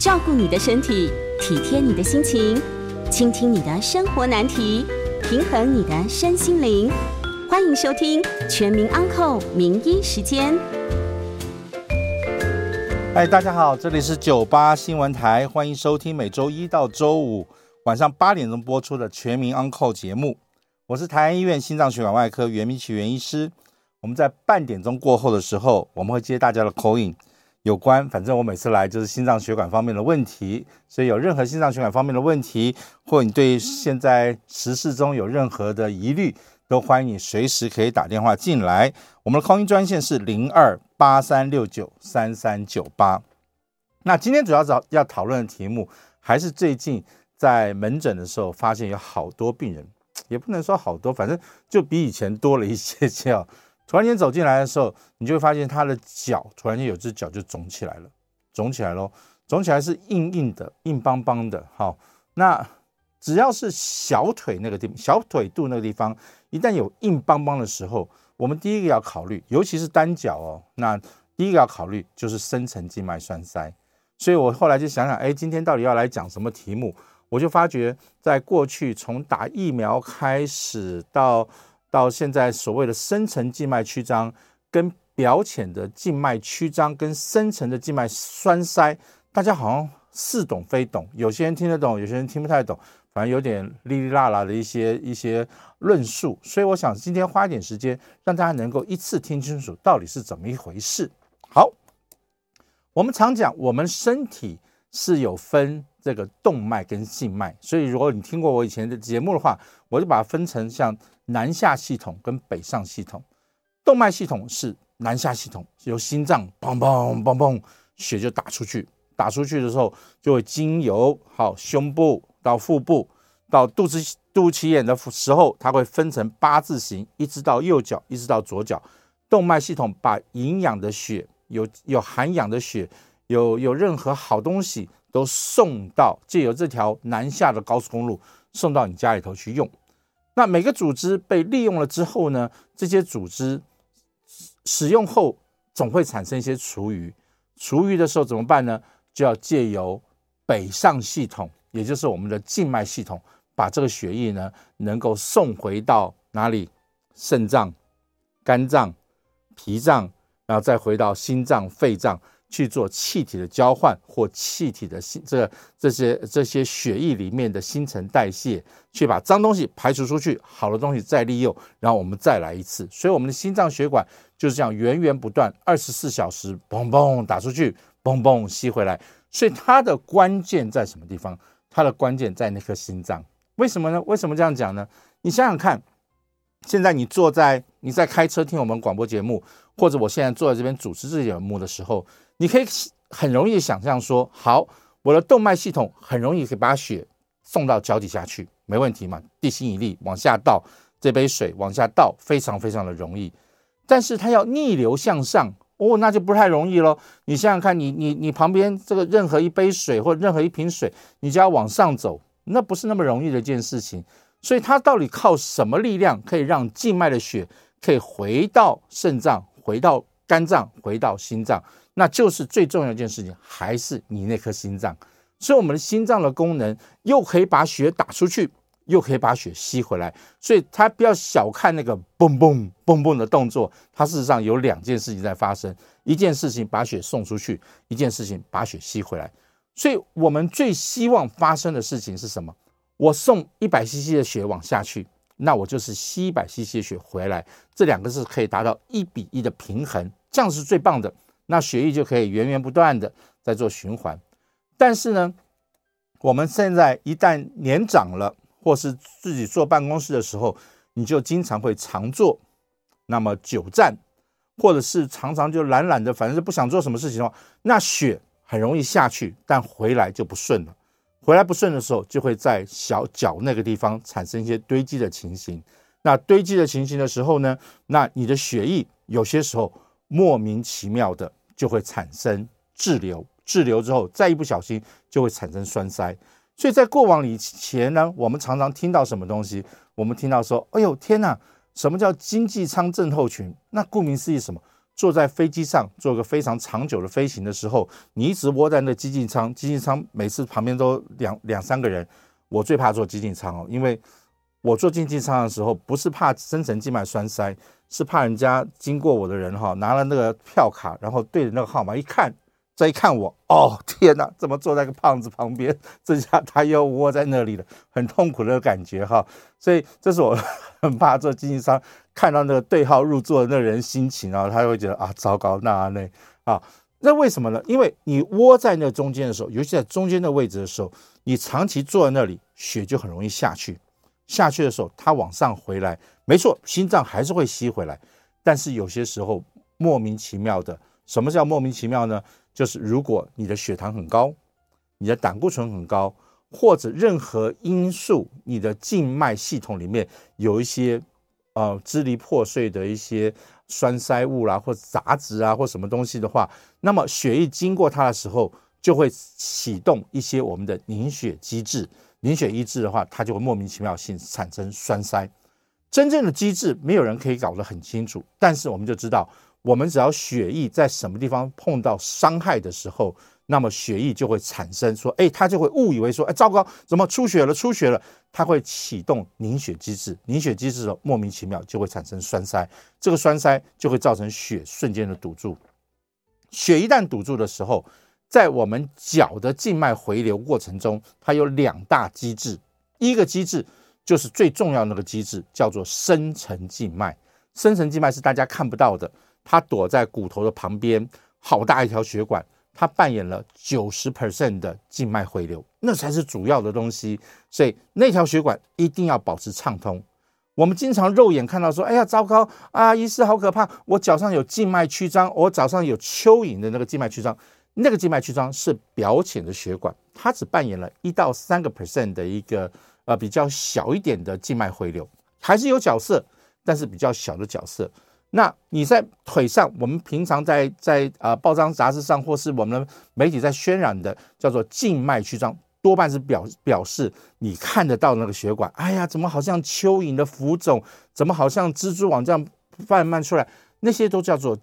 照顾你的身体，体贴你的心情，倾听你的生活难题，平衡你的身心灵。欢迎收听《全民安扣名医时间》。嗨，大家好，这里是九八新闻台，欢迎收听每周一到周五晚上八点钟播出的《全民安扣》节目。我是台安医院心脏血管外科袁明启袁医师。我们在半点钟过后的时候，我们会接大家的 call in，有关，反正我每次来就是心脏血管方面的问题，所以有任何心脏血管方面的问题，或你对现在时事中有任何的疑虑，都欢迎你随时可以打电话进来。我们的 call in 专线是零二八三六九三三九八。那今天主要找要讨论的题目，还是最近在门诊的时候发现有好多病人，也不能说好多，反正就比以前多了一些叫。突然间走进来的时候，你就会发现他的脚突然间有只脚就肿起来了，肿起来喽，肿起来是硬硬的、硬邦邦的。好，那只要是小腿那个地方、小腿肚那个地方，一旦有硬邦邦的时候，我们第一个要考虑，尤其是单脚哦，那第一个要考虑就是深层静脉栓塞。所以我后来就想想，哎，今天到底要来讲什么题目？我就发觉，在过去从打疫苗开始到到现在，所谓的深层静脉曲张跟表浅的静脉曲张跟深层的静脉栓塞，大家好像似懂非懂，有些人听得懂，有些人听不太懂，反正有点哩哩啦啦的一些一些论述。所以我想今天花一点时间，让大家能够一次听清楚到底是怎么一回事。好，我们常讲，我们身体是有分这个动脉跟静脉，所以如果你听过我以前的节目的话，我就把它分成像。南下系统跟北上系统，动脉系统是南下系统，由心脏砰砰砰砰，血就打出去，打出去的时候就会经由好胸部到腹部到肚子肚脐眼的时候，它会分成八字形，一直到右脚，一直到左脚。动脉系统把营养的血，有有含氧的血，有有任何好东西都送到借由这条南下的高速公路送到你家里头去用。那每个组织被利用了之后呢，这些组织使用后总会产生一些厨余，厨余的时候怎么办呢？就要借由北上系统，也就是我们的静脉系统，把这个血液呢能够送回到哪里？肾脏、肝脏、脾脏，然后再回到心脏、肺脏。去做气体的交换或气体的新这这些这些血液里面的新陈代谢，去把脏东西排除出去，好的东西再利用，然后我们再来一次。所以我们的心脏血管就是这样源源不断，二十四小时嘣嘣打出去，嘣嘣吸回来。所以它的关键在什么地方？它的关键在那颗心脏。为什么呢？为什么这样讲呢？你想想看，现在你坐在你在开车听我们广播节目，或者我现在坐在这边主持这节目的时候。你可以很容易想象说，好，我的动脉系统很容易可以把血送到脚底下去，没问题嘛？地心引力往下倒，这杯水往下倒，非常非常的容易。但是它要逆流向上，哦，那就不太容易喽。你想想看，你你你旁边这个任何一杯水或任何一瓶水，你就要往上走，那不是那么容易的一件事情。所以它到底靠什么力量可以让静脉的血可以回到肾脏、回到肝脏、回到心脏？那就是最重要一件事情，还是你那颗心脏。所以我们的心脏的功能又可以把血打出去，又可以把血吸回来。所以它不要小看那个嘣嘣嘣嘣的动作，它事实上有两件事情在发生：一件事情把血送出去，一件事情把血吸回来。所以我们最希望发生的事情是什么？我送一百 CC 的血往下去，那我就是吸一百 CC 的血回来，这两个是可以达到一比一的平衡，这样是最棒的。那血液就可以源源不断的在做循环，但是呢，我们现在一旦年长了，或是自己坐办公室的时候，你就经常会常坐，那么久站，或者是常常就懒懒的，反正是不想做什么事情的话，那血很容易下去，但回来就不顺了。回来不顺的时候，就会在小脚那个地方产生一些堆积的情形。那堆积的情形的时候呢，那你的血液有些时候莫名其妙的。就会产生滞留，滞留之后再一不小心就会产生栓塞。所以在过往以前呢，我们常常听到什么东西？我们听到说：“哎呦天哪，什么叫经济舱症候群？”那顾名思义，什么坐在飞机上做个非常长久的飞行的时候，你一直窝在那经济舱，经济舱每次旁边都两两三个人。我最怕坐经济舱哦，因为我做经济舱的时候，不是怕深层静脉栓塞，是怕人家经过我的人哈，拿了那个票卡，然后对着那个号码一看。再一看我，哦天哪，怎么坐在个胖子旁边？这下他又窝在那里了，很痛苦的感觉哈。所以这是我 很怕做经济舱，看到那个对号入座的那人心情啊，他会觉得啊，糟糕，那那啊，那为什么呢？因为你窝在那中间的时候，尤其在中间的位置的时候，你长期坐在那里，血就很容易下去。下去的时候，它往上回来，没错，心脏还是会吸回来，但是有些时候莫名其妙的，什么叫莫名其妙呢？就是如果你的血糖很高，你的胆固醇很高，或者任何因素，你的静脉系统里面有一些呃支离破碎的一些栓塞物啦，或杂质啊，或什么东西的话，那么血液经过它的时候，就会启动一些我们的凝血机制。凝血机制的话，它就会莫名其妙性产生栓塞。真正的机制没有人可以搞得很清楚，但是我们就知道。我们只要血液在什么地方碰到伤害的时候，那么血液就会产生说，哎，它就会误以为说，哎，糟糕，怎么出血了？出血了，它会启动凝血机制，凝血机制的莫名其妙就会产生栓塞，这个栓塞就会造成血瞬间的堵住。血一旦堵住的时候，在我们脚的静脉回流过程中，它有两大机制，一个机制就是最重要的那个机制，叫做深层静脉。深层静脉是大家看不到的。它躲在骨头的旁边，好大一条血管，它扮演了九十 percent 的静脉回流，那才是主要的东西。所以那条血管一定要保持畅通。我们经常肉眼看到说：“哎呀，糟糕啊，医师好可怕！我脚上有静脉曲张，我脚上有蚯蚓的那个静脉曲张。那个静脉曲张是表浅的血管，它只扮演了一到三个 percent 的一个呃比较小一点的静脉回流，还是有角色，但是比较小的角色。”那你在腿上，我们平常在在呃报章杂志上，或是我们的媒体在渲染的叫做静脉曲张，多半是表表示你看得到那个血管，哎呀，怎么好像蚯蚓的浮肿，怎么好像蜘蛛网这样慢慢出来，那些都叫做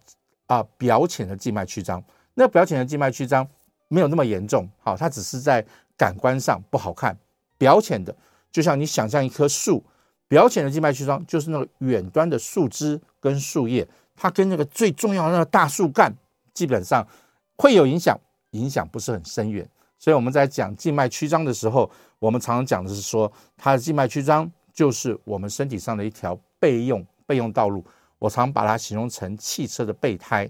啊、表浅的静脉曲张。那表浅的静脉曲张没有那么严重，好，它只是在感官上不好看。表浅的，就像你想象一棵树。表浅的静脉曲张就是那个远端的树枝跟树叶，它跟那个最重要的那个大树干基本上会有影响，影响不是很深远。所以我们在讲静脉曲张的时候，我们常常讲的是说，它的静脉曲张就是我们身体上的一条备用备用道路。我常把它形容成汽车的备胎。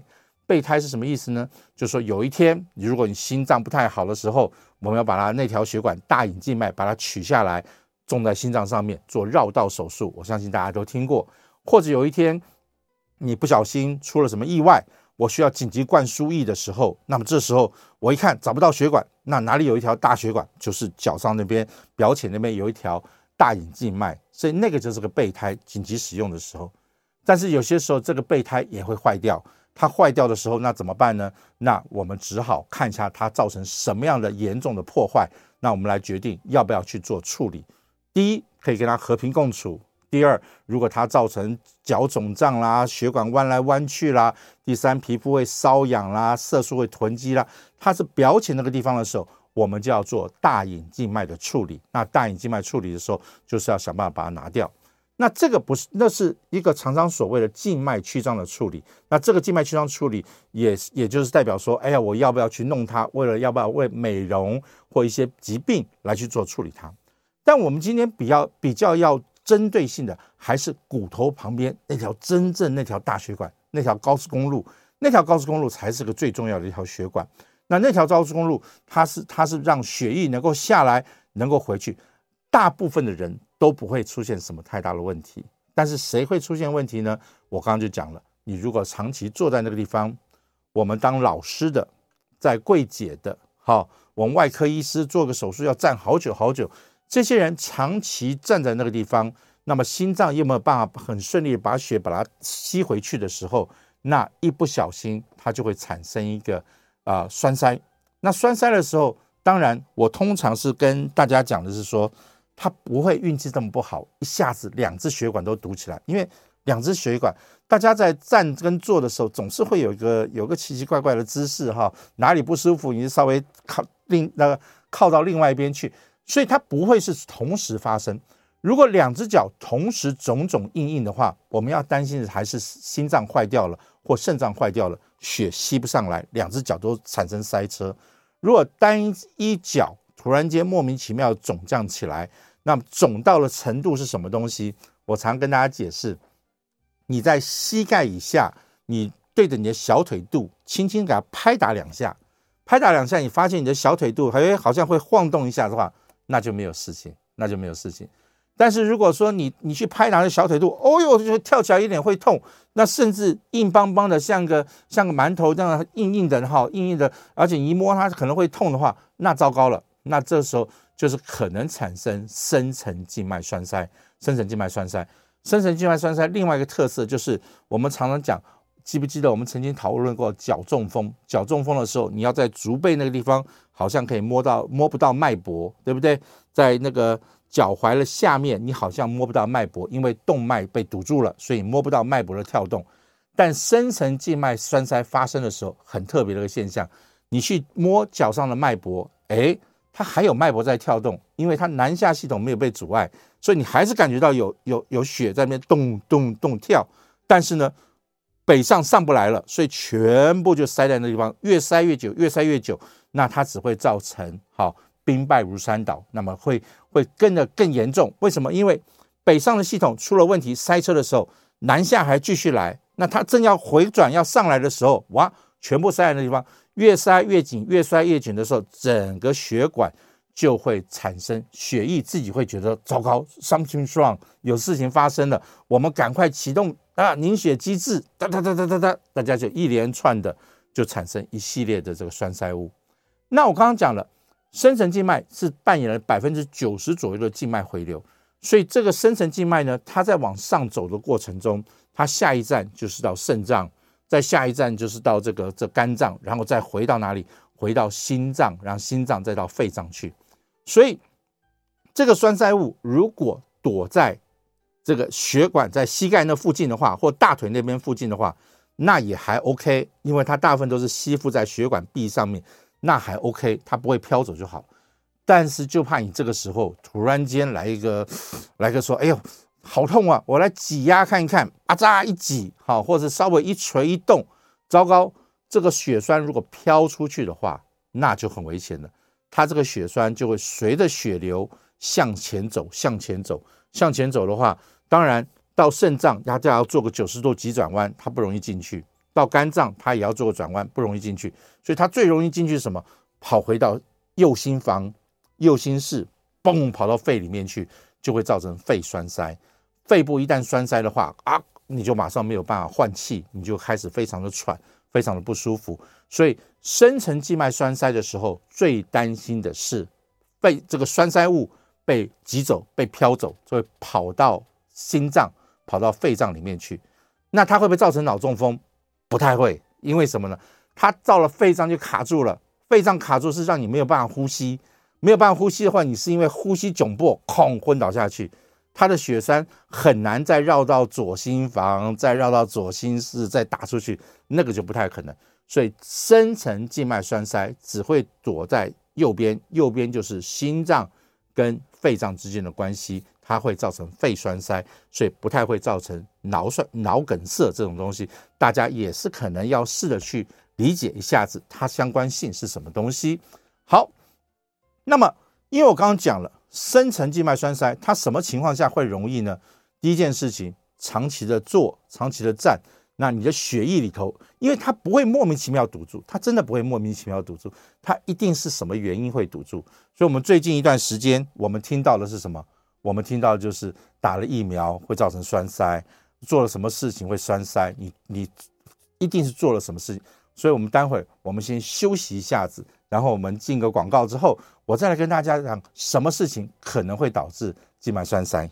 备胎是什么意思呢？就是说有一天，如果你心脏不太好的时候，我们要把它那条血管大隐静脉把它取下来。种在心脏上面做绕道手术，我相信大家都听过。或者有一天你不小心出了什么意外，我需要紧急灌输液的时候，那么这时候我一看找不到血管，那哪里有一条大血管？就是脚上那边表浅那边有一条大隐静脉，所以那个就是个备胎，紧急使用的时候。但是有些时候这个备胎也会坏掉，它坏掉的时候那怎么办呢？那我们只好看一下它造成什么样的严重的破坏，那我们来决定要不要去做处理。第一，可以跟它和平共处；第二，如果它造成脚肿胀啦、血管弯来弯去啦；第三，皮肤会瘙痒啦、色素会囤积啦，它是表浅那个地方的时候，我们就要做大隐静脉的处理。那大隐静脉处理的时候，就是要想办法把它拿掉。那这个不是，那是一个常常所谓的静脉曲张的处理。那这个静脉曲张处理也也就是代表说，哎呀，我要不要去弄它？为了要不要为美容或一些疾病来去做处理它？但我们今天比较比较要针对性的，还是骨头旁边那条真正那条大血管，那条高速公路，那条高速公路才是个最重要的一条血管。那那条高速公路，它是它是让血液能够下来，能够回去，大部分的人都不会出现什么太大的问题。但是谁会出现问题呢？我刚刚就讲了，你如果长期坐在那个地方，我们当老师的，在柜姐的，好，我们外科医师做个手术要站好久好久。这些人长期站在那个地方，那么心脏又没有办法很顺利把血把它吸回去的时候，那一不小心它就会产生一个啊、栓塞。那栓塞的时候，当然我通常是跟大家讲的是说，它不会运气这么不好，一下子两只血管都堵起来，因为两只血管大家在站跟坐的时候，总是会有一个有个奇奇怪怪的姿势哈，哪里不舒服，你就稍微靠另那个靠到另外一边去，所以它不会是同时发生。如果两只脚同时肿肿硬硬的话，我们要担心的还是心脏坏掉了或肾脏坏掉了，血吸不上来，两只脚都产生塞车。如果单一脚突然间莫名其妙肿胀起来，那么肿到了程度是什么东西？我常跟大家解释。你在膝盖以下，你对着你的小腿肚轻轻给它拍打两下，拍打两下，你发现你的小腿肚还好像会晃动一下的话，那就没有事情，那就没有事情。但是如果说你你去拍打那小腿肚，哦哟，就跳起来有点会痛，那甚至硬邦邦的，像个像个馒头这样硬硬的哈，硬硬的，而且你一摸它可能会痛的话，那糟糕了，那这时候就是可能产生深层静脉栓塞，深层静脉栓塞。深层静脉栓塞另外一个特色就是，我们常常讲，记不记得我们曾经讨论过脚中风？脚中风的时候，你要在足背那个地方，好像可以摸到摸不到脉搏，对不对？在那个脚踝的下面，你好像摸不到脉搏，因为动脉被堵住了，所以摸不到脉搏的跳动。但深层静脉栓塞发生的时候，很特别的一个现象，你去摸脚上的脉搏，诶。它还有脉搏在跳动，因为它南下系统没有被阻碍，所以你还是感觉到有有有血在那边动动动跳。但是呢，北上上不来了，所以全部就塞在那地方，越塞越久，越塞越久，那它只会造成好兵败如山倒，那么会会跟着更严重。为什么？因为北上的系统出了问题，塞车的时候，南下还继续来，那它正要回转要上来的时候，哇，全部塞在那地方。越塞越紧，越塞越紧的时候，整个血管就会产生血液，自己会觉得糟糕，something wrong，有事情发生了，我们赶快启动啊凝血机制，哒哒哒哒哒哒，大家就一连串的就产生一系列的这个栓塞物。那我刚刚讲了，深层静脉是扮演了百分之九十左右的静脉回流，所以这个深层静脉呢，它在往上走的过程中，它下一站就是到肾脏。在下一站就是到这个这肝脏，然后再回到哪里？回到心脏，然后心脏再到肺脏去。所以这个栓塞物如果躲在这个血管在膝盖那附近的话，或大腿那边附近的话，那也还 OK，因为它大部分都是吸附在血管壁上面，那还 OK，它不会飘走就好。但是就怕你这个时候突然间来一个来个说，哎呦。好痛啊！我来挤压看一看，啊扎一挤，好，或者稍微一捶一动，糟糕，这个血栓如果飘出去的话，那就很危险了。它这个血栓就会随着血流向前走，向前走，向前走的话，当然到肾脏，它就要做个九十度急转弯，它不容易进去；到肝脏，它也要做个转弯，不容易进去。所以它最容易进去。什么？跑回到右心房、右心室，嘣，跑到肺里面去，就会造成肺栓塞。肺部一旦栓塞的话啊，你就马上没有办法换气，你就开始非常的喘，非常的不舒服。所以深层静脉栓塞的时候，最担心的是被这个栓塞物被挤走、被飘走，就会跑到心脏、跑到肺脏里面去。那它会不会造成脑中风？不太会，因为什么呢？它到了肺脏就卡住了，肺脏卡住是让你没有办法呼吸，没有办法呼吸的话，你是因为呼吸窘迫，哐昏倒下去。它的血栓很难再绕到左心房，再绕到左心室，再打出去，那个就不太可能。所以深层静脉栓塞只会躲在右边，右边就是心脏跟肺脏之间的关系，它会造成肺栓塞，所以不太会造成脑栓、脑梗塞这种东西。大家也是可能要试着去理解一下子它相关性是什么东西。好，那么因为我刚刚讲了。深层静脉栓塞，它什么情况下会容易呢？第一件事情，长期的坐，长期的站，那你的血液里头，因为它不会莫名其妙堵住，它真的不会莫名其妙堵住，它一定是什么原因会堵住。所以，我们最近一段时间，我们听到的是什么？我们听到的就是打了疫苗会造成栓塞，做了什么事情会栓塞？你你一定是做了什么事情？所以，我们待会我们先休息一下子。然后我们进个广告之后，我再来跟大家讲什么事情可能会导致静脉栓塞。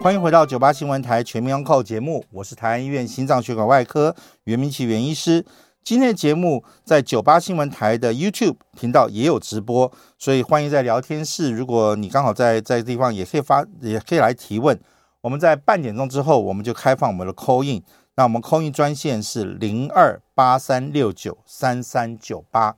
欢迎回到九八新闻台全民安扣节目，我是台安医院心脏血管外科袁明奇袁医师。今天的节目在九八新闻台的 YouTube 频道也有直播，所以欢迎在聊天室，如果你刚好在在地方，也可以发，也可以来提问。我们在半点钟之后，我们就开放我们的 call in。那我们 call in 专线是零二八三六九三三九八。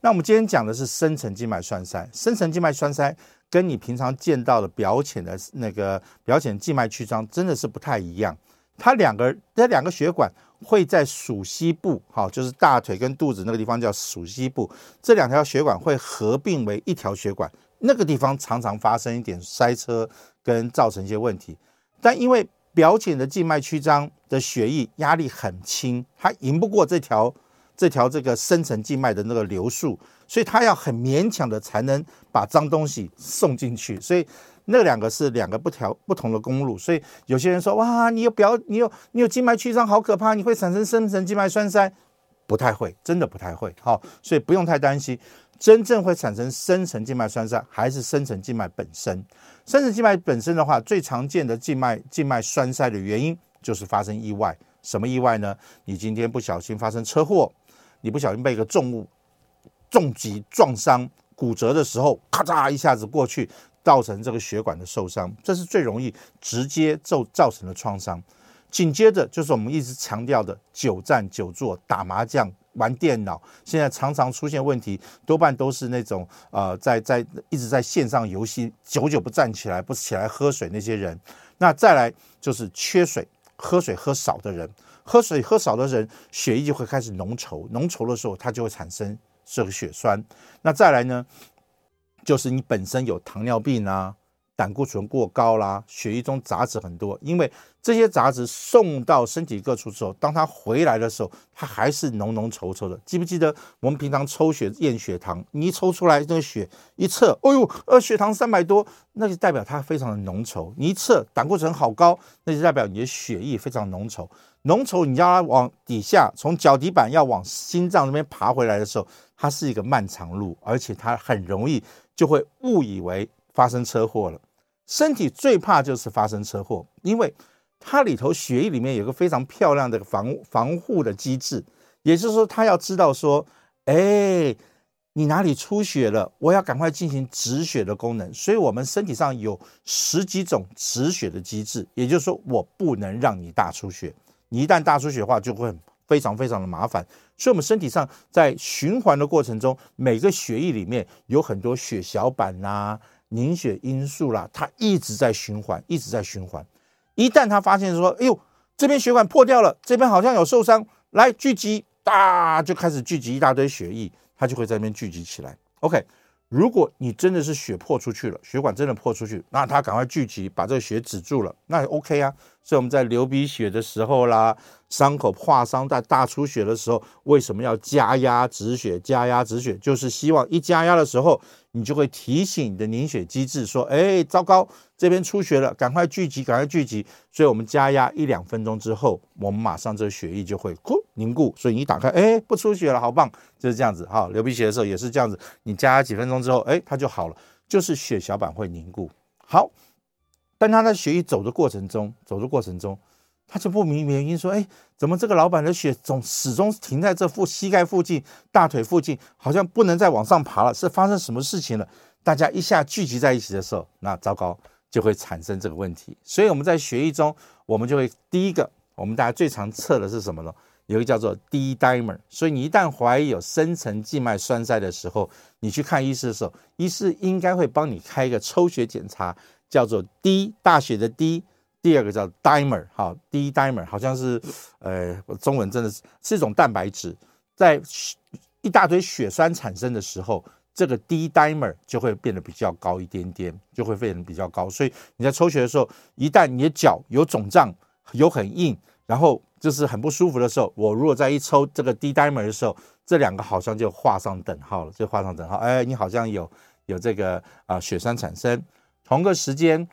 那我们今天讲的是深层静脉栓塞，深层静脉栓塞跟你平常见到的表浅的那个表浅静脉曲张真的是不太一样。它两个这两个血管会在属膝部，好，就是大腿跟肚子那个地方叫属膝部，这两条血管会合并为一条血管，那个地方常常发生一点塞车跟造成一些问题。但因为表浅的静脉曲张的血液压力很轻，它赢不过这条这条这个深层静脉的那个流速，所以它要很勉强的才能把脏东西送进去，所以。那两个是两个不条不同的公路，所以有些人说哇，你有表你有你有静脉曲张，好可怕，你会产生深层静脉栓塞？不太会，真的不太会。好，所以不用太担心。真正会产生深层静脉栓塞，还是深层静脉本身。深层静脉本身的话，最常见的静脉静脉栓塞的原因就是发生意外。什么意外呢？你今天不小心发生车祸，你不小心被一个重物重击撞伤骨折的时候，咔嚓一下子过去。造成这个血管的受伤，这是最容易直接造造成的创伤。紧接着就是我们一直强调的久站久坐、打麻将、玩电脑，现在常常出现问题，多半都是那种呃，在在一直在线上游戏，久久不站起来，不起来喝水那些人。那再来就是缺水，喝水喝少的人，喝水喝少的人，血液就会开始浓稠，浓稠的时候它就会产生这个血栓。那再来呢？就是你本身有糖尿病啊，胆固醇过高啦，血液中杂质很多，因为这些杂质送到身体各处之后，当它回来的时候，它还是浓浓稠稠的。记不记得我们平常抽血验血糖，你一抽出来那个血一测，哎呦，呃，血糖三百多，那就代表它非常的浓稠。你一测胆固醇好高，那就代表你的血液非常浓稠。浓稠，你要它往底下，从脚底板要往心脏那边爬回来的时候，它是一个漫长路，而且它很容易。就会误以为发生车祸了。身体最怕就是发生车祸，因为它里头血液里面有个非常漂亮的防防护的机制，也就是说，它要知道说，哎，你哪里出血了，我要赶快进行止血的功能。所以，我们身体上有十几种止血的机制，也就是说，我不能让你大出血。你一旦大出血的话，就会非常非常的麻烦。所以，我们身体上在循环的过程中，每个血液里面有很多血小板呐、啊、凝血因素啦，它一直在循环，一直在循环。一旦它发现说，哎呦，这边血管破掉了，这边好像有受伤，来聚集，哒，就开始聚集一大堆血液，它就会在那边聚集起来。OK。如果你真的是血破出去了，血管真的破出去，那他赶快聚集，把这个血止住了，那也 OK 啊。所以我们在流鼻血的时候啦，伤口划伤在大出血的时候，为什么要加压止血？加压止血就是希望一加压的时候，你就会提醒你的凝血机制说：“哎，糟糕，这边出血了，赶快聚集，赶快聚集。”所以我们加压一两分钟之后，我们马上这个血液就会咕凝固。所以你打开，哎，不出血了，好棒，就是这样子。好，流鼻血的时候也是这样子，你加压几分钟之后，哎，它就好了，就是血小板会凝固。好，但他在血液走的过程中，走的过程中。他就不明原因说：“哎，怎么这个老板的血总始终停在这附膝盖附近、大腿附近，好像不能再往上爬了？是发生什么事情了？”大家一下聚集在一起的时候，那糟糕，就会产生这个问题。所以我们在血液中，我们就会第一个，我们大家最常测的是什么呢？有一个叫做 D-dimer。所以你一旦怀疑有深层静脉栓塞的时候，你去看医师的时候，医师应该会帮你开一个抽血检查，叫做 D 大写的 D。第二个叫 dimer，好，D-dimer 好像是，呃，中文真的是是一种蛋白质，在一大堆血栓产生的时候，这个 D-dimer 就会变得比较高一点点，就会变得比较高。所以你在抽血的时候，一旦你的脚有肿胀、有很硬，然后就是很不舒服的时候，我如果再一抽这个 D-dimer 的时候，这两个好像就画上等号了，就画上等号。哎，你好像有有这个啊血栓产生，同个时间。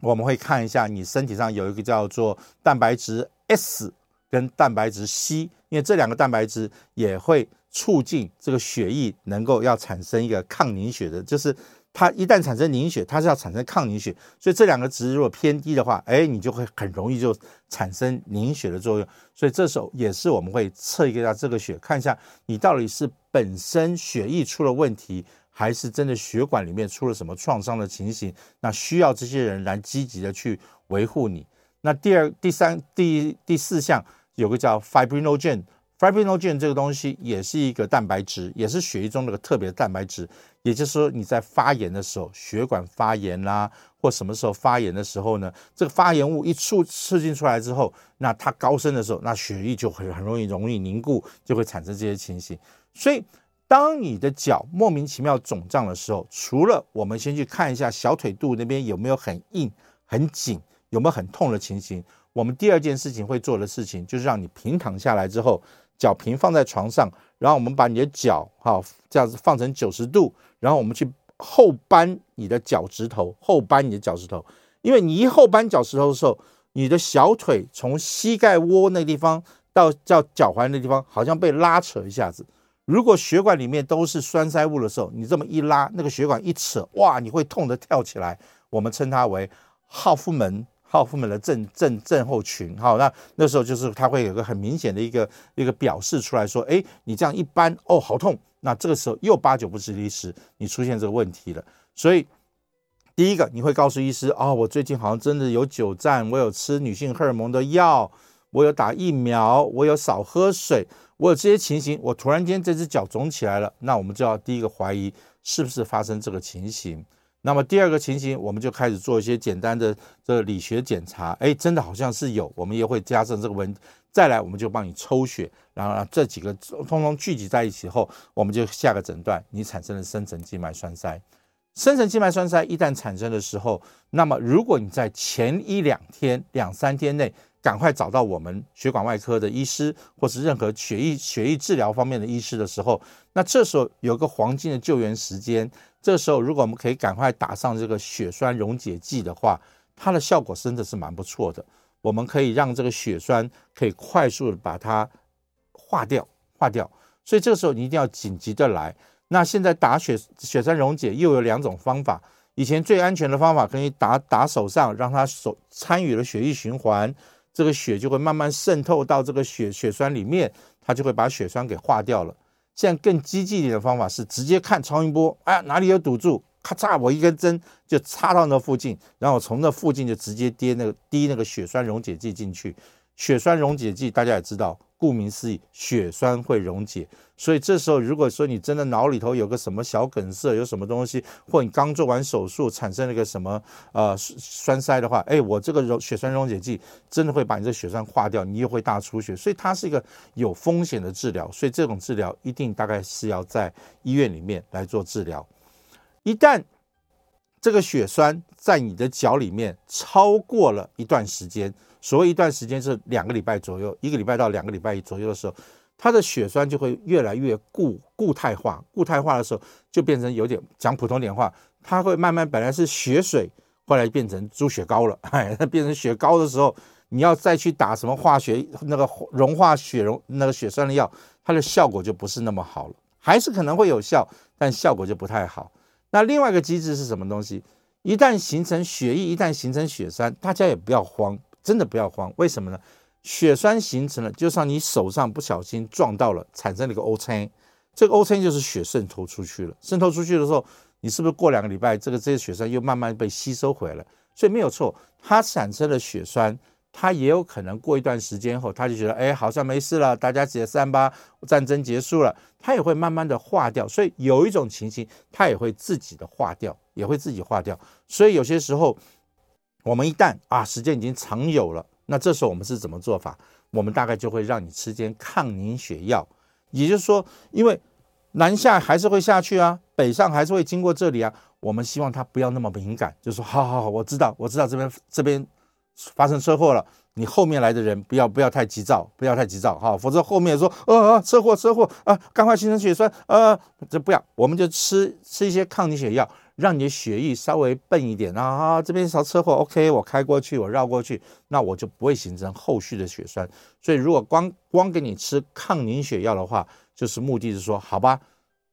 我们会看一下你身体上有一个叫做蛋白质 S 跟蛋白质 C，因为这两个蛋白质也会促进这个血液能够要产生一个抗凝血的，就是它一旦产生凝血，它是要产生抗凝血，所以这两个值如果偏低的话，哎，你就会很容易就产生凝血的作用。所以这时候也是我们会测一下这个血，看一下你到底是本身血液出了问题，还是真的血管里面出了什么创伤的情形？那需要这些人来积极的去维护你。那第二、第三、第第四项有个叫 fibrinogen。Fibrinogen 这个东西也是一个蛋白质，也是血液中那个特别的蛋白质。也就是说，你在发炎的时候，血管发炎啦、或什么时候发炎的时候呢，这个发炎物一促刺激出来之后，那它高升的时候，那血液就会很容易容易凝固，就会产生这些情形。所以，当你的脚莫名其妙肿胀的时候，除了我们先去看一下小腿肚那边有没有很硬、很紧，有没有很痛的情形，我们第二件事情会做的事情就是让你平躺下来之后。脚平放在床上，然后我们把你的脚哈这样子放成九十度，然后我们去后扳你的脚趾头，后扳你的脚趾头，因为你一后扳脚趾头的时候，你的小腿从膝盖窝那地方到叫脚踝那地方，好像被拉扯一下子。如果血管里面都是栓塞物的时候，你这么一拉，那个血管一扯，哇，你会痛得跳起来。我们称它为号夫门。号夫门的症症症候群，好，那那时候就是它会有个很明显的一个一个表示出来说，哎，你这样一扳，哦，好痛，那这个时候又八九不离十，你出现这个问题了。所以第一个你会告诉医师，哦，我最近好像真的有久站，我有吃女性荷尔蒙的药，我有打疫苗，我有少喝水，我有这些情形，我突然间这只脚肿起来了，那我们就要第一个怀疑是不是发生这个情形。那么第二个情形，我们就开始做一些简单的这理学检查，哎，真的好像是有，我们也会加上这个问题。再来，我们就帮你抽血，然后让这几个通通聚集在一起后，我们就下个诊断，你产生了深层静脉栓塞。深层静脉栓塞一旦产生的时候，那么如果你在前一两天、两三天内赶快找到我们血管外科的医师，或是任何血液血液治疗方面的医师的时候，那这时候有个黄金的救援时间。这时候，如果我们可以赶快打上这个血栓溶解剂的话，它的效果真的是蛮不错的。我们可以让这个血栓可以快速的把它化掉，化掉。所以这个时候你一定要紧急的来。那现在打血血栓溶解又有两种方法。以前最安全的方法可以打打手上，让它手参与了血液循环，这个血就会慢慢渗透到这个血血栓里面，它就会把血栓给化掉了。现在更积极一点的方法是直接看超音波，哎，哪里有堵住，咔嚓，我一根针就插到那附近，然后从那附近就直接滴那个滴那个血栓溶解剂进去。血栓溶解剂大家也知道。顾名思义，血栓会溶解，所以这时候如果说你真的脑里头有个什么小梗塞，有什么东西，或你刚做完手术产生了一个什么呃栓塞的话，哎，我这个溶血栓溶解剂真的会把你这血栓化掉，你又会大出血，所以它是一个有风险的治疗，所以这种治疗一定大概是要在医院里面来做治疗。一旦这个血栓在你的脚里面超过了一段时间。所谓一段时间是两个礼拜左右，一个礼拜到两个礼拜左右的时候，它的血栓就会越来越固固态化。固态化的时候，就变成有点讲普通点话，它会慢慢本来是血水，后来变成猪血糕了。哎，变成血糕的时候，你要再去打什么化学那个融化血溶那个血栓的药，它的效果就不是那么好了。还是可能会有效，但效果就不太好。那另外一个机制是什么东西？一旦形成血液，一旦形成血栓，大家也不要慌。真的不要慌，为什么呢？血栓形成了，就像你手上不小心撞到了，产生了一个 O 青，这个 O 青就是血渗透出去了。渗透出去的时候，你是不是过两个礼拜，这个这些血栓又慢慢被吸收回来了？所以没有错，它产生了血栓，它也有可能过一段时间后，它就觉得哎，好像没事了，大家解散吧，战争结束了，它也会慢慢的化掉。所以有一种情形，它也会自己的化掉，也会自己化掉。所以有些时候。我们一旦啊，时间已经长有了，那这时候我们是怎么做法？我们大概就会让你吃点抗凝血药，也就是说，因为南下还是会下去啊，北上还是会经过这里啊。我们希望他不要那么敏感，就说好好好，我知道，我知道这边这边发生车祸了，你后面来的人不要不要太急躁，不要太急躁哈，否则后面说呃车祸车祸啊，赶快形成血栓呃，这不要，我们就吃吃一些抗凝血药。让你的血液稍微笨一点啊，这边一条车祸，OK，我开过去，我绕过去，那我就不会形成后续的血栓。所以如果光光给你吃抗凝血药的话，就是目的是说，好吧，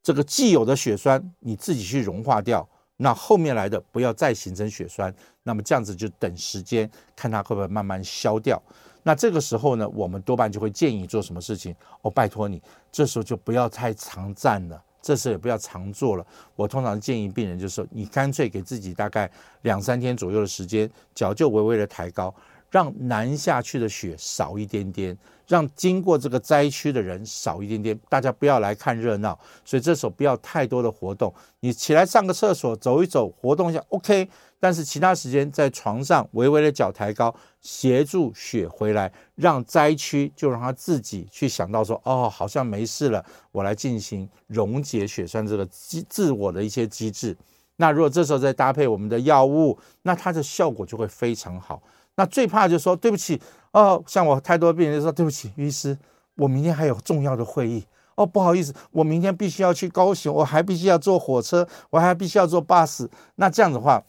这个既有的血栓你自己去融化掉，那后面来的不要再形成血栓，那么这样子就等时间看它会不会慢慢消掉。那这个时候呢，我们多半就会建议做什么事情？哦，拜托你这时候就不要太常站了，这时候也不要常做了。我通常建议病人就是说，你干脆给自己大概两三天左右的时间，脚就微微的抬高，让南下去的血少一点点。让经过这个灾区的人少一点点，大家不要来看热闹，所以这时候不要太多的活动。你起来上个厕所，走一走，活动一下，OK。但是其他时间在床上微微的脚抬高，协助血回来，让灾区就让他自己去想到说，哦，好像没事了，我来进行溶解血栓这个机自我的一些机制。那如果这时候再搭配我们的药物，那它的效果就会非常好。那最怕就是说，对不起。哦，像我太多病人就说对不起，医师，我明天还有重要的会议。哦，不好意思，我明天必须要去高雄，我还必须要坐火车，我还必须要坐巴士。那这样的话，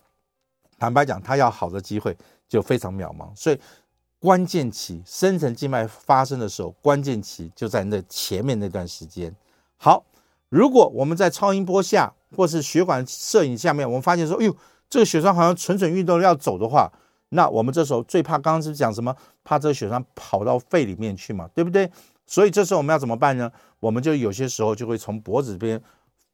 坦白讲，他要好的机会就非常渺茫。所以关键期，深层静脉发生的时候，关键期就在那前面那段时间。好，如果我们在超音波下或是血管摄影下面，我们发现说，哎呦，这个血栓好像蠢蠢欲动要走的话。那我们这时候最怕，刚刚是讲什么？怕这个血栓跑到肺里面去嘛，对不对？所以这时候我们要怎么办呢？我们就有些时候就会从脖子这边，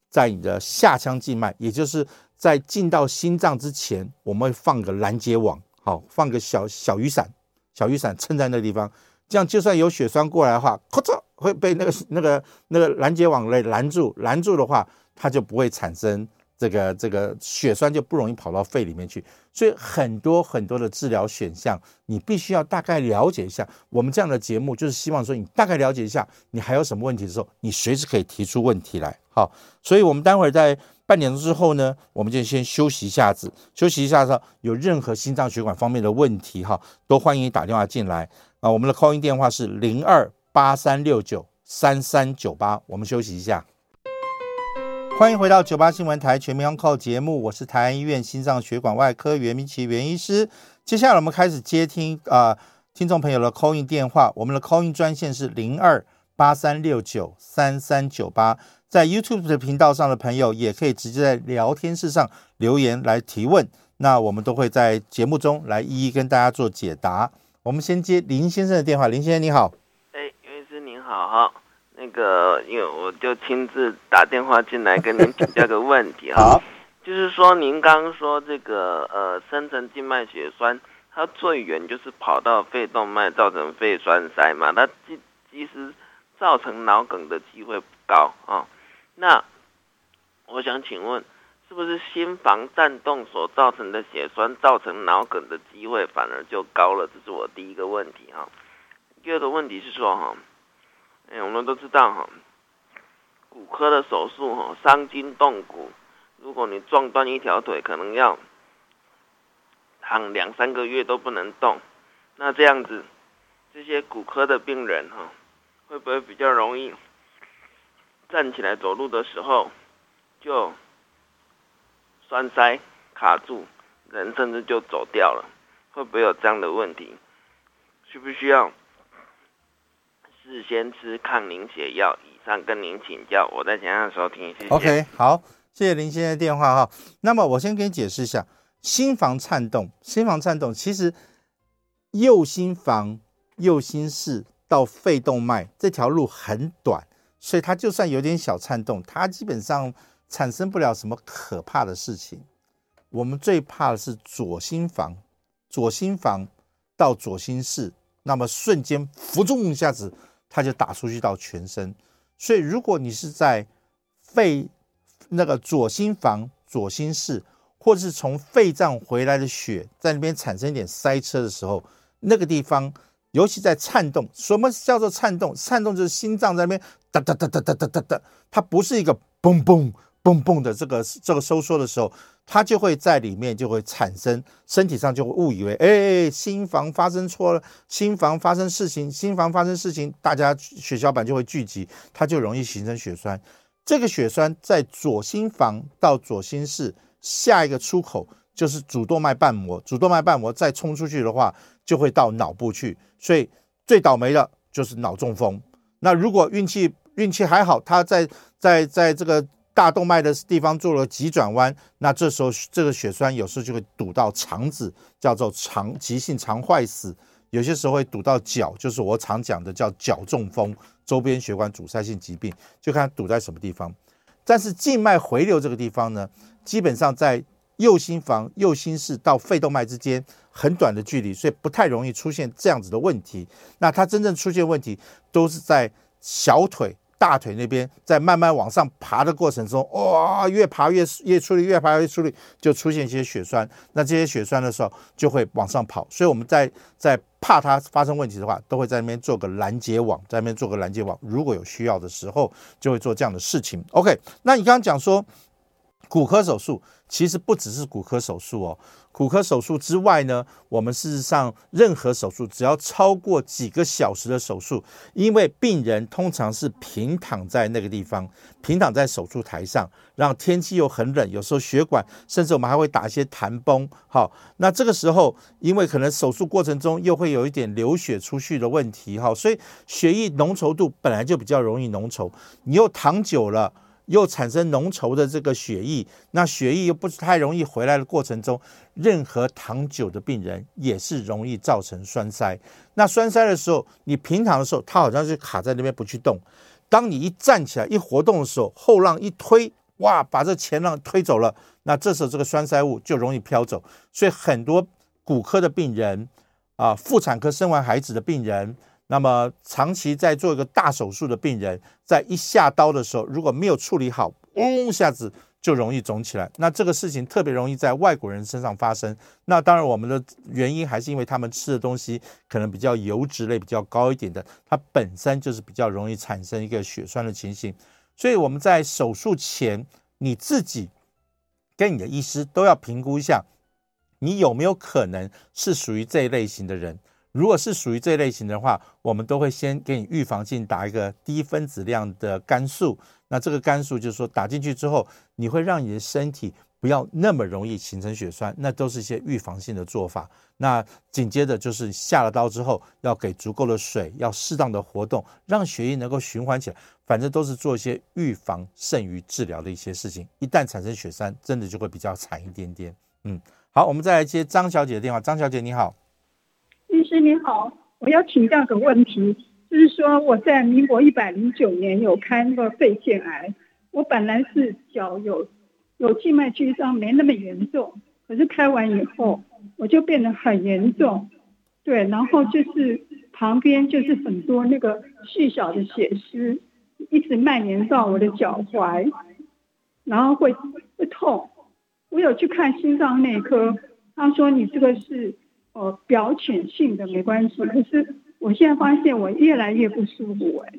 在你的下腔静脉，也就是在进到心脏之前，我们会放个拦截网，好，放个小小雨伞，小雨伞撑在那个地方，这样就算有血栓过来的话，咔嚓会被那个那个那个拦截网来拦住，拦住的话，它就不会产生。这个这个血栓就不容易跑到肺里面去，所以很多很多的治疗选项，你必须要大概了解一下。我们这样的节目就是希望说，你大概了解一下，你还有什么问题的时候，你随时可以提出问题来。好，所以我们待会儿在半点钟之后呢，我们就先休息一下子，休息一下子，有任何心脏血管方面的问题哈，都欢迎你打电话进来啊。我们的 call in 电话是零二八三六九三三九八，我们休息一下。欢迎回到九八新闻台全民安扣节目，我是台安医院心脏血管外科袁明奇袁医师。接下来我们开始接听啊、呃、听众朋友的 call in 电话，我们的 call in 专线是零二八三六九三三九八。在 YouTube 的频道上的朋友也可以直接在聊天室上留言来提问，那我们都会在节目中来一一跟大家做解答。我们先接林先生的电话，林先生你好。哎，袁医师您好哈。那个，因为我就亲自打电话进来跟您请教个问题哈，就是说您刚刚说这个呃深层静脉血栓，它最远就是跑到肺动脉造成肺栓塞嘛，它其其实造成脑梗的机会不高啊。那我想请问，是不是心房颤动所造成的血栓造成脑梗的机会反而就高了？这是我第一个问题哈。第二个问题是说哈。哎，我们都知道哈，骨科的手术哈，伤筋动骨，如果你撞断一条腿，可能要躺两三个月都不能动。那这样子，这些骨科的病人哈，会不会比较容易站起来走路的时候就栓塞卡住，人甚至就走掉了？会不会有这样的问题？需不需要？事先吃抗凝血药，以上跟您请教，我在线上收听。谢谢。OK，好，谢谢林先生电话哈。那么我先给你解释一下，心房颤动，心房颤动其实右心房、右心室到肺动脉这条路很短，所以它就算有点小颤动，它基本上产生不了什么可怕的事情。我们最怕的是左心房，左心房到左心室，那么瞬间浮重一下子。它就打出去到全身，所以如果你是在肺那个左心房、左心室，或者是从肺脏回来的血在那边产生一点塞车的时候，那个地方尤其在颤动，什么叫做颤动？颤动就是心脏在那边哒哒哒哒哒哒哒哒，它不是一个嘣嘣嘣嘣的这个这个收缩的时候。它就会在里面就会产生，身体上就会误以为，哎，心房发生错了，心房发生事情，心房发生事情，大家血小板就会聚集，它就容易形成血栓。这个血栓在左心房到左心室下一个出口就是主动脉瓣膜，主动脉瓣膜再冲出去的话，就会到脑部去。所以最倒霉的就是脑中风。那如果运气运气还好，它在在在这个。大动脉的地方做了急转弯，那这时候这个血栓有时候就会堵到肠子，叫做肠急性肠坏死；有些时候会堵到脚，就是我常讲的叫脚中风，周边血管阻塞性疾病，就看堵在什么地方。但是静脉回流这个地方呢，基本上在右心房、右心室到肺动脉之间很短的距离，所以不太容易出现这样子的问题。那它真正出现问题都是在小腿。大腿那边在慢慢往上爬的过程中，哇，越爬越越出力，越爬越出力，就出现一些血栓。那这些血栓的时候就会往上跑，所以我们在在怕它发生问题的话，都会在那边做个拦截网，在那边做个拦截网。如果有需要的时候，就会做这样的事情。OK，那你刚刚讲说骨科手术，其实不只是骨科手术哦。骨科手术之外呢，我们事实上任何手术只要超过几个小时的手术，因为病人通常是平躺在那个地方，平躺在手术台上，让天气又很冷，有时候血管甚至我们还会打一些弹绷。好，那这个时候因为可能手术过程中又会有一点流血出去的问题，哈，所以血液浓稠度本来就比较容易浓稠，你又躺久了。又产生浓稠的这个血液，那血液又不是太容易回来的过程中，任何躺久的病人也是容易造成栓塞。那栓塞的时候，你平躺的时候，它好像是卡在那边不去动。当你一站起来一活动的时候，后浪一推，哇，把这前浪推走了。那这时候这个栓塞物就容易飘走。所以很多骨科的病人啊，妇产科生完孩子的病人。那么长期在做一个大手术的病人，在一下刀的时候，如果没有处理好，嗡一下子就容易肿起来。那这个事情特别容易在外国人身上发生。那当然，我们的原因还是因为他们吃的东西可能比较油脂类比较高一点的，它本身就是比较容易产生一个血栓的情形。所以我们在手术前，你自己跟你的医师都要评估一下，你有没有可能是属于这一类型的人。如果是属于这类型的话，我们都会先给你预防性打一个低分子量的肝素。那这个肝素就是说打进去之后，你会让你的身体不要那么容易形成血栓。那都是一些预防性的做法。那紧接着就是下了刀之后，要给足够的水，要适当的活动，让血液能够循环起来。反正都是做一些预防胜于治疗的一些事情。一旦产生血栓，真的就会比较惨一点点。嗯，好，我们再来接张小姐的电话。张小姐你好。医师你好，我要请教个问题，就是说我在民国一百零九年有开那个肺腺癌，我本来是脚有有静脉曲张，没那么严重，可是开完以后我就变得很严重，对，然后就是旁边就是很多那个细小的血丝，一直蔓延到我的脚踝，然后会会痛，我有去看心脏内科，他说你这个是。哦，表浅性的没关系，可是我现在发现我越来越不舒服哎。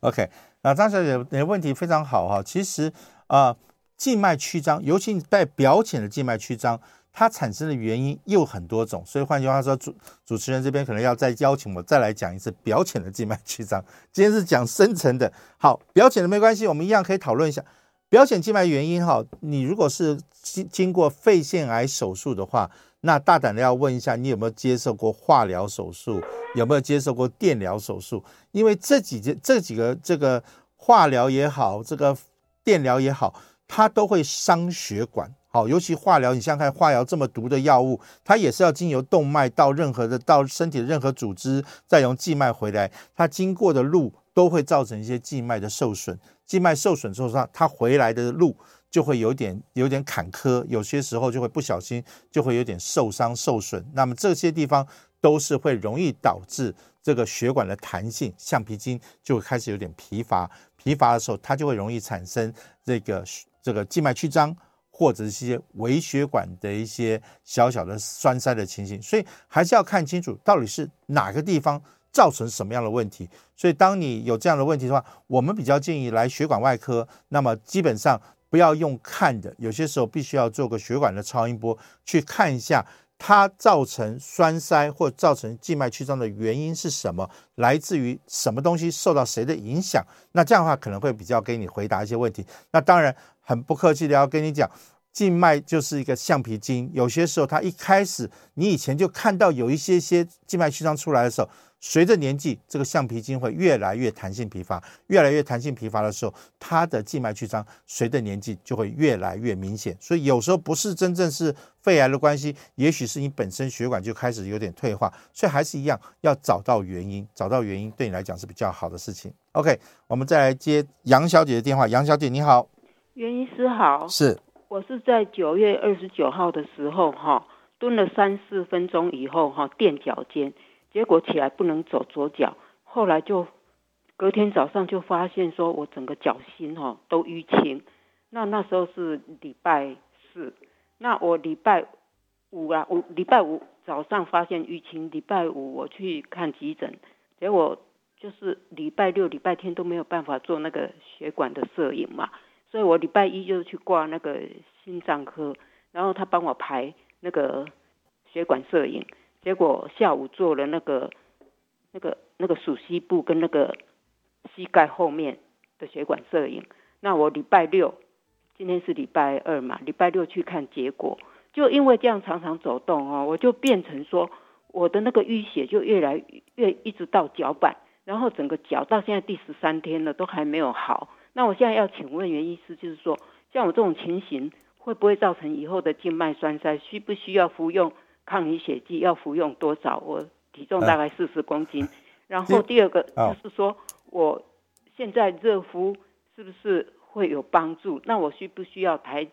OK，那张小姐，你的问题非常好哈。其实啊，呃，静脉曲张，尤其在表浅的静脉曲张，它产生的原因又很多种。所以换句话说，主主持人这边可能要再邀请我再来讲一次表浅的静脉曲张。今天是讲深层的，好，表浅的没关系，我们一样可以讨论一下表浅静脉原因哈。你如果是经经过肺腺癌手术的话。那大胆的要问一下，你有没有接受过化疗手术？有没有接受过电疗手术？因为这几件、这几个、这个化疗也好，这个电疗也好，它都会伤血管。好，尤其化疗，你像看，化疗这么毒的药物，它也是要经由动脉到任何的到身体的任何组织，再由静脉回来，它经过的路都会造成一些静脉的受损。静脉受损之后，它它回来的路。就会有点有点坎坷，有些时候就会不小心就会有点受伤受损。那么这些地方都是会容易导致这个血管的弹性，橡皮筋就会开始有点疲乏。疲乏的时候，它就会容易产生这个这个静脉曲张，或者一些微血管的一些小小的栓塞的情形。所以还是要看清楚到底是哪个地方造成什么样的问题。所以当你有这样的问题的话，我们比较建议来血管外科。那么基本上。不要用看的，有些时候必须要做个血管的超音波，去看一下它造成栓塞或造成静脉曲张的原因是什么，来自于什么东西受到谁的影响。那这样的话可能会比较给你回答一些问题。那当然很不客气的要跟你讲，静脉就是一个橡皮筋，有些时候它一开始你以前就看到有一些些静脉曲张出来的时候。随着年纪，这个橡皮筋会越来越弹性疲乏，越来越弹性疲乏的时候，它的静脉曲张随着年纪就会越来越明显。所以有时候不是真正是肺癌的关系，也许是你本身血管就开始有点退化。所以还是一样，要找到原因，找到原因对你来讲是比较好的事情。OK，我们再来接杨小姐的电话。杨小姐你好，袁医师好，是，我是在九月二十九号的时候哈，蹲了三四分钟以后哈，垫脚尖，结果起来不能走左脚，后来就隔天早上就发现说我整个脚心哈都淤青，那那时候是礼拜四，那我礼拜五啊，五礼拜五早上发现淤青，礼拜五我去看急诊，结果就是礼拜六、礼拜天都没有办法做那个血管的摄影嘛，所以我礼拜一就去挂那个心脏科，然后他帮我排那个血管摄影，结果下午做了那个那个那个鼠蹊部跟那个膝盖后面的血管摄影，那我礼拜六，今天是礼拜二嘛，礼拜六去看结果。就因为这样常常走动哦，我就变成说我的那个淤血就越来越一直到脚板，然后整个脚到现在第十三天了都还没有好。那我现在要请问袁医师，就是说像我这种情形会不会造成以后的静脉栓塞？需不需要服用抗凝血剂？要服用多少？我体重大概四十公斤。然后第二个就是说我现在热敷是不是会有帮助？那我需不需要抬？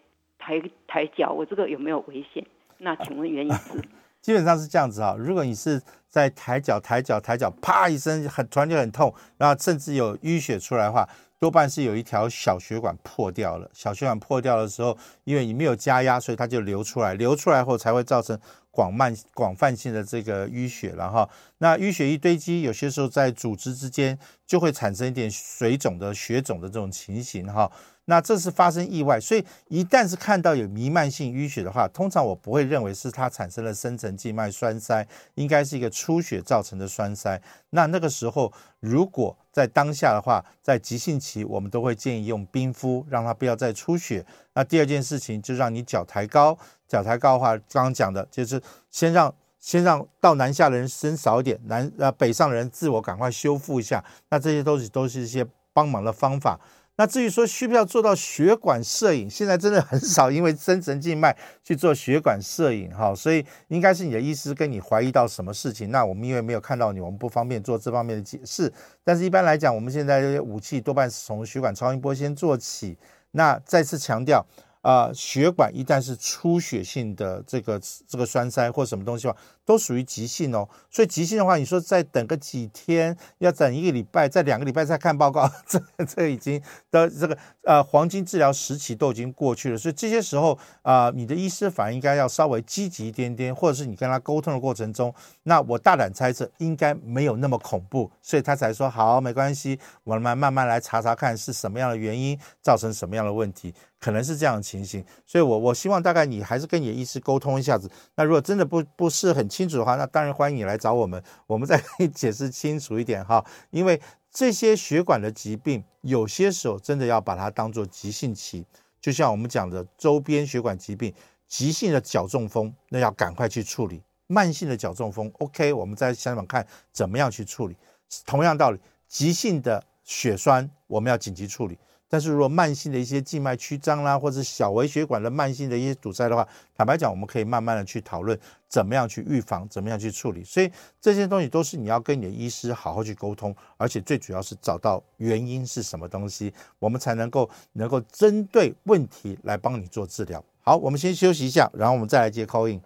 抬抬脚，我这个有没有危险？那请问原因是？基本上是这样子啊。如果你是在抬脚、抬脚、抬脚，啪一声，很突然就很痛，然后甚至有淤血出来的话，多半是有一条小血管破掉了。小血管破掉的时候，因为你没有加压，所以它就流出来，流出来后才会造成广漫广泛性的这个淤血了哈。那淤血一堆积，有些时候在组织之间就会产生一点水肿的血肿的这种情形哈。那这是发生意外，所以一旦是看到有弥漫性淤血的话，通常我不会认为是它产生了深层静脉栓塞，应该是一个出血造成的栓塞。那那个时候，如果在当下的话，在急性期，我们都会建议用冰敷，让它不要再出血。那第二件事情就让你脚抬高，脚抬高的话，刚刚讲的就是先让先让到南下的人升少一点，南呃北上的人自我赶快修复一下。那这些都是都是一些帮忙的方法。那至于说需不需要做到血管摄影，现在真的很少，因为深层静脉去做血管摄影 哈，所以应该是你的医师跟你怀疑到什么事情，那我们因为没有看到你，我们不方便做这方面的解释。但是一般来讲，我们现在这些武器多半是从血管超音波先做起。那再次强调。啊、血管一旦是出血性的这个这个栓塞或什么东西的话，都属于急性哦。所以急性的话，你说再等个几天，要等一个礼拜，再两个礼拜再看报告，这这已经的这个呃黄金治疗时期都已经过去了。所以这些时候啊、你的医师反而应该要稍微积极一点点，或者是你跟他沟通的过程中，那我大胆猜测应该没有那么恐怖，所以他才说好，没关系，我们慢慢来查查看是什么样的原因造成什么样的问题。可能是这样的情形，所以我我希望大概你还是跟你的医师沟通一下子。那如果真的不不是很清楚的话，那当然欢迎你来找我们，我们再给你解释清楚一点哈。因为这些血管的疾病，有些时候真的要把它当做急性期，就像我们讲的周边血管疾病，急性的脚中风，那要赶快去处理；慢性的脚中风，OK，我们再想想看怎么样去处理。同样道理，急性的血栓，我们要紧急处理。但是如果慢性的一些静脉曲张啦，或者小微血管的慢性的一些堵塞的话，坦白讲，我们可以慢慢的去讨论怎么样去预防，怎么样去处理。所以这些东西都是你要跟你的医师好好去沟通，而且最主要是找到原因是什么东西，我们才能够能够针对问题来帮你做治疗。好，我们先休息一下，然后我们再来接 call in。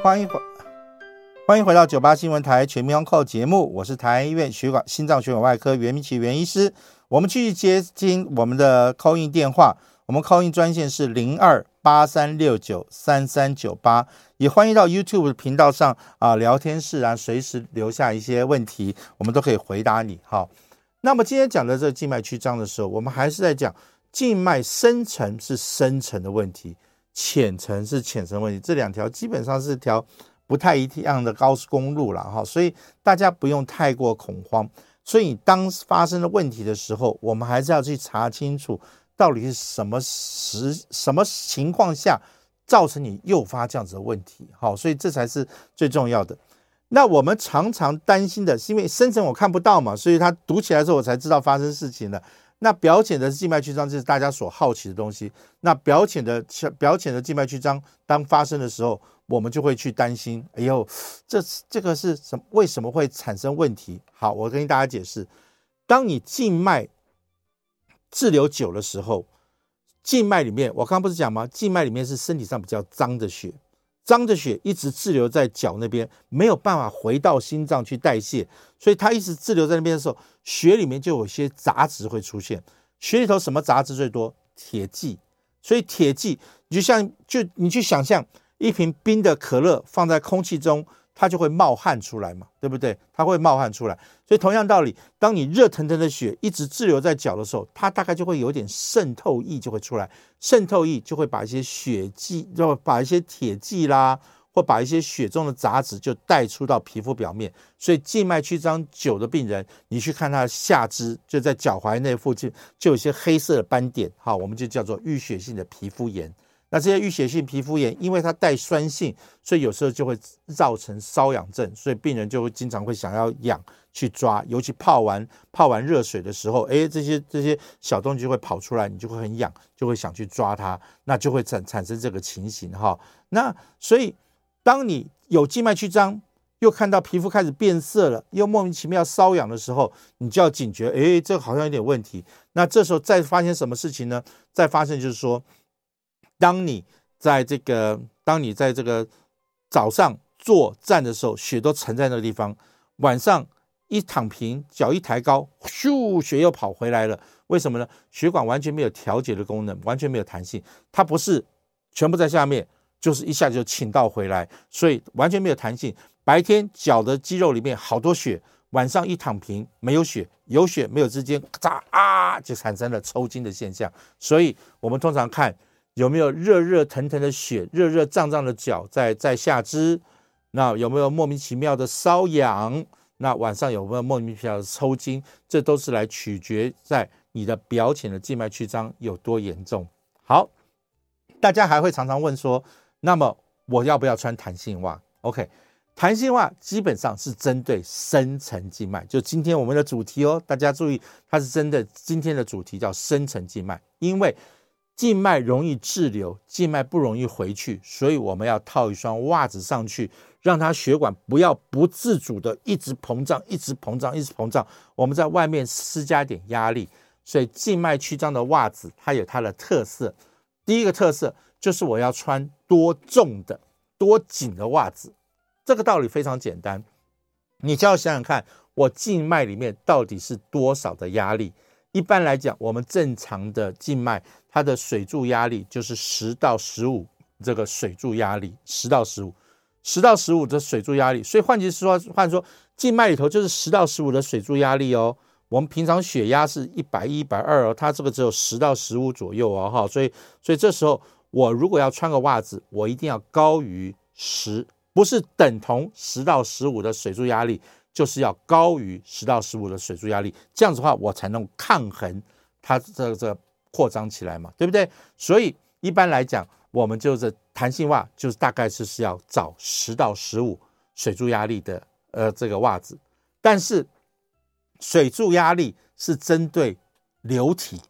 欢迎回，欢迎回到九八新闻台全民安扣节目，我是台安医院血管心脏血管外科袁明奇袁医师。我们继续接听我们的 call in 电话，我们 call in 专线是零二八三六九三三九八，也欢迎到 YouTube 频道上啊聊天室啊，随时留下一些问题，我们都可以回答你。好，那么今天讲的这个静脉曲张的时候，我们还是在讲静脉深层是深层的问题，浅层是浅层问题，这两条基本上是条不太一样的高速公路了哈，所以大家不用太过恐慌。所以，当发生了问题的时候，我们还是要去查清楚，到底是什么时、什么情况下造成你诱发这样子的问题。好，所以这才是最重要的。那我们常常担心的是，因为深层我看不到嘛，所以他读起来之后，我才知道发生事情了。那表浅的静脉曲张就是大家所好奇的东西。那表浅的表浅的静脉曲张，当发生的时候，我们就会去担心，哎呦，这这个是什么？为什么会产生问题？好，我跟大家解释，当你静脉滞留久的时候，静脉里面，我刚刚不是讲吗？静脉里面是身体上比较脏的血，脏的血一直滞留在脚那边，没有办法回到心脏去代谢，所以它一直滞留在那边的时候，血里面就有些杂质会出现。血里头什么杂质最多？铁剂。所以铁剂，你就像就你去想象一瓶冰的可乐放在空气中。它就会冒汗出来嘛，对不对？它会冒汗出来，所以同样道理，当你热腾腾的血一直滞留在脚的时候，它大概就会有点渗透液就会出来，渗透液就会把一些血迹，就把一些铁剂啦，或把一些血中的杂质就带出到皮肤表面。所以静脉曲张久的病人，你去看他的下肢，就在脚踝那附近，就有些黑色的斑点，好，我们就叫做淤血性的皮肤炎。那这些淤血性皮肤炎，因为它带酸性，所以有时候就会造成瘙痒症，所以病人就会经常会想要痒去抓，尤其泡完泡完热水的时候，哎，这些这些小东西就会跑出来，你就会很痒，就会想去抓它，那就会产产生这个情形哈。那所以当你有静脉曲张，又看到皮肤开始变色了，又莫名其妙瘙痒的时候，你就要警觉，哎，这好像有点问题。那这时候再发现什么事情呢？再发现就是说。当你在这个，当你在这个早上坐站的时候，血都沉在那个地方；晚上一躺平，脚一抬高，咻，血又跑回来了。为什么呢？血管完全没有调节的功能，完全没有弹性。它不是全部在下面，就是一下就倾倒回来，所以完全没有弹性。白天脚的肌肉里面好多血，晚上一躺平没有血，有血没有之间，咔嚓啊，就产生了抽筋的现象。所以我们通常看。有没有热热腾腾的血，热热胀胀的脚在在下肢？那有没有莫名其妙的瘙痒？那晚上有没有莫名其妙的抽筋？这都是来取决在你的表浅的静脉曲张有多严重。好，大家还会常常问说，那么我要不要穿弹性袜？OK，弹性袜基本上是针对深层静脉，就今天我们的主题哦，大家注意，它是针对今天的主题叫深层静脉，因为。静脉容易滞留，静脉不容易回去，所以我们要套一双袜子上去，让它血管不要不自主的一直膨胀，一直膨胀，一直膨胀。我们在外面施加点压力，所以静脉曲张的袜子它有它的特色。第一个特色就是我要穿多重的、多紧的袜子。这个道理非常简单，你就要想想看，我静脉里面到底是多少的压力。一般来讲，我们正常的静脉，它的水柱压力就是十到十五，这个水柱压力十到十五，十到十五的水柱压力。所以换句话，换说静脉里头就是十到十五的水柱压力哦。我们平常血压是一百一、一百二哦，它这个只有十到十五左右哦，哈。所以，所以这时候我如果要穿个袜子，我一定要高于十，不是等同十到十五的水柱压力。就是要高于十到十五的水柱压力，这样子的话，我才能抗衡它这个这个扩张起来嘛，对不对？所以一般来讲，我们就是弹性袜，就是大概是是要找十到十五水柱压力的呃这个袜子。但是水柱压力是针对流体，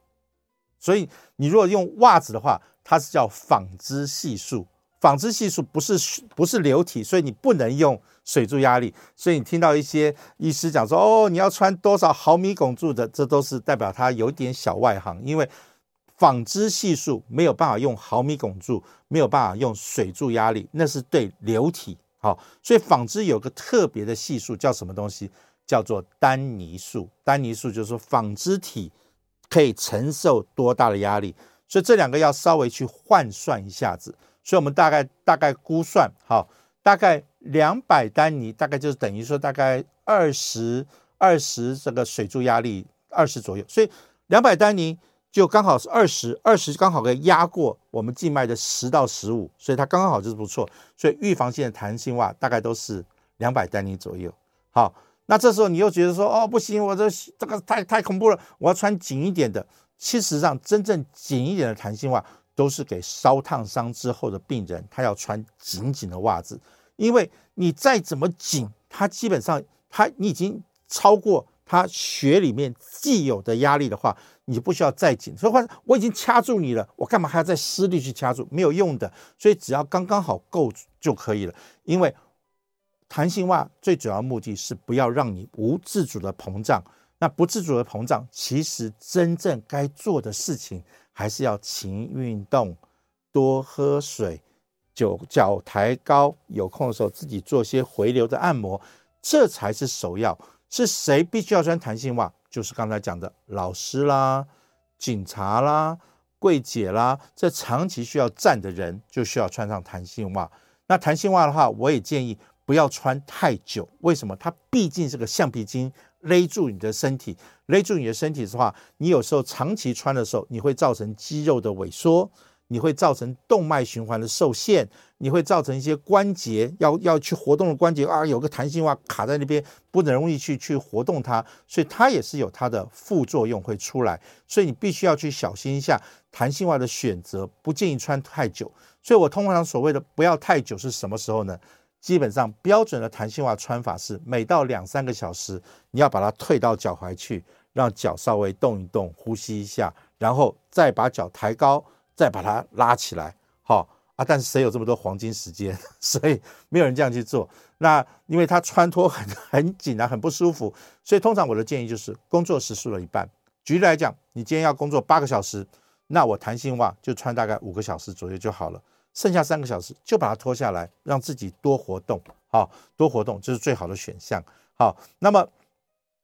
所以你如果用袜子的话，它是叫纺织系数。纺织系数不是不是流体，所以你不能用水柱压力。所以你听到一些医师讲说，哦，你要穿多少毫米汞柱的，这都是代表他有点小外行。因为纺织系数没有办法用毫米汞柱，没有办法用水柱压力，那是对流体。好，所以纺织有个特别的系数叫什么东西？叫做丹尼数。丹尼数就是说纺织体可以承受多大的压力。所以这两个要稍微去换算一下子。所以我们大概大概估算，好，大概两百丹尼，大概就是等于说大概二十二十这个水柱压力二十左右，所以两百丹尼就刚好是二十二十，刚好可以压过我们静脉的十到十五，所以它刚刚好就是不错。所以预防性的弹性袜大概都是两百丹尼左右。好，那这时候你又觉得说，哦，不行，我这这个太太恐怖了，我要穿紧一点的。其实上，真正紧一点的弹性袜。都是给烧烫伤之后的病人，他要穿紧紧的袜子，因为你再怎么紧，它基本上它你已经超过它血里面既有的压力的话，你不需要再紧。所以话我已经掐住你了，我干嘛还要再施力去掐住？没有用的。所以只要刚刚好够就可以了。因为弹性袜最主要目的是不要让你无自主的膨胀，那不自主的膨胀，其实真正该做的事情还是要勤运动，多喝水，脚脚抬高，有空的时候自己做些回流的按摩，这才是首要。是谁必须要穿弹性袜？就是刚才讲的老师啦、警察啦、柜姐啦，这长期需要站的人就需要穿上弹性袜。那弹性袜的话，我也建议不要穿太久。为什么？它毕竟是个橡皮筋。勒住你的身体，勒住你的身体的话，你有时候长期穿的时候，你会造成肌肉的萎缩，你会造成动脉循环的受限，你会造成一些关节要要去活动的关节啊，有个弹性袜卡在那边，不能容易去去活动它，所以它也是有它的副作用会出来，所以你必须要去小心一下弹性袜的选择，不建议穿太久。所以我通常所谓的不要太久是什么时候呢？基本上标准的弹性袜穿法是，每到两三个小时，你要把它退到脚踝去，让脚稍微动一动，呼吸一下，然后再把脚抬高，再把它拉起来。好啊，但是谁有这么多黄金时间？所以没有人这样去做。那因为它穿脱很很紧啊，很不舒服，所以通常我的建议就是工作时数的一半。举例来讲，你今天要工作八个小时，那我弹性袜就穿大概五个小时左右就好了。剩下三个小时就把它脱下来，让自己多活动，好，多活动这是最好的选项。好，那么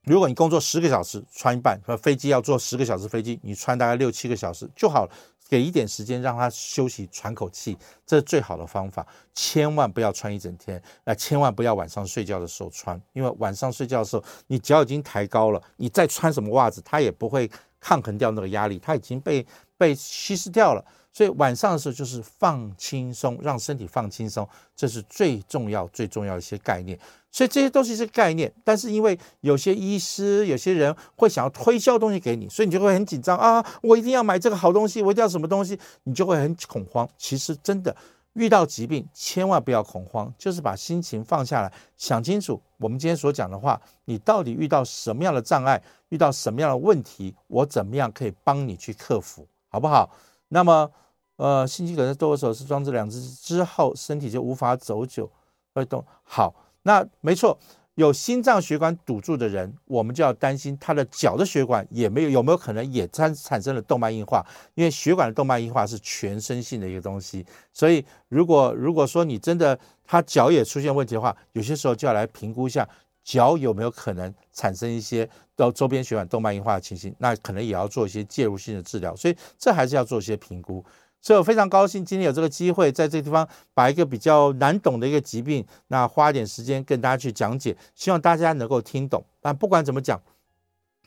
如果你工作十个小时，穿一半，和飞机要坐十个小时飞机，你穿大概六七个小时就好了，给一点时间让他休息喘口气，这是最好的方法。千万不要穿一整天，那千万不要晚上睡觉的时候穿，因为晚上睡觉的时候你脚已经抬高了，你再穿什么袜子，它也不会抗衡掉那个压力，它已经被被稀释掉了。所以晚上的时候就是放轻松，让身体放轻松，这是最重要、最重要的一些概念。所以这些都是概念，但是因为有些医师、有些人会想要推销东西给你，所以你就会很紧张啊！我一定要买这个好东西，我一定要什么东西，你就会很恐慌。其实真的遇到疾病，千万不要恐慌，就是把心情放下来，想清楚我们今天所讲的话，你到底遇到什么样的障碍，遇到什么样的问题，我怎么样可以帮你去克服，好不好？那么。呃，心肌梗塞多手术装置两只之后，身体就无法走久，会动。好，那没错，有心脏血管堵住的人，我们就要担心他的脚的血管也没有有没有可能也产产生了动脉硬化，因为血管的动脉硬化是全身性的一个东西。所以，如果如果说你真的他脚也出现问题的话，有些时候就要来评估一下脚有没有可能产生一些到周边血管动脉硬化的情形，那可能也要做一些介入性的治疗。所以，这还是要做一些评估。所以我非常高兴今天有这个机会，在这个地方把一个比较难懂的一个疾病，那花一点时间跟大家去讲解，希望大家能够听懂。但不管怎么讲，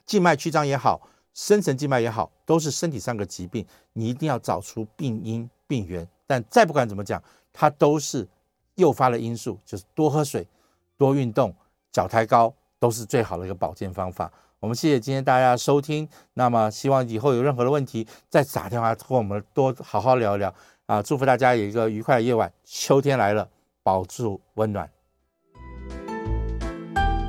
静脉曲张也好，深层静脉也好，都是身体上的疾病，你一定要找出病因病源。但再不管怎么讲，它都是诱发的因素，就是多喝水、多运动、脚抬高，都是最好的一个保健方法。我们谢谢今天大家的收听，那么希望以后有任何的问题再打电话和我们多好好聊一聊啊！祝福大家有一个愉快的夜晚，秋天来了，保住温暖。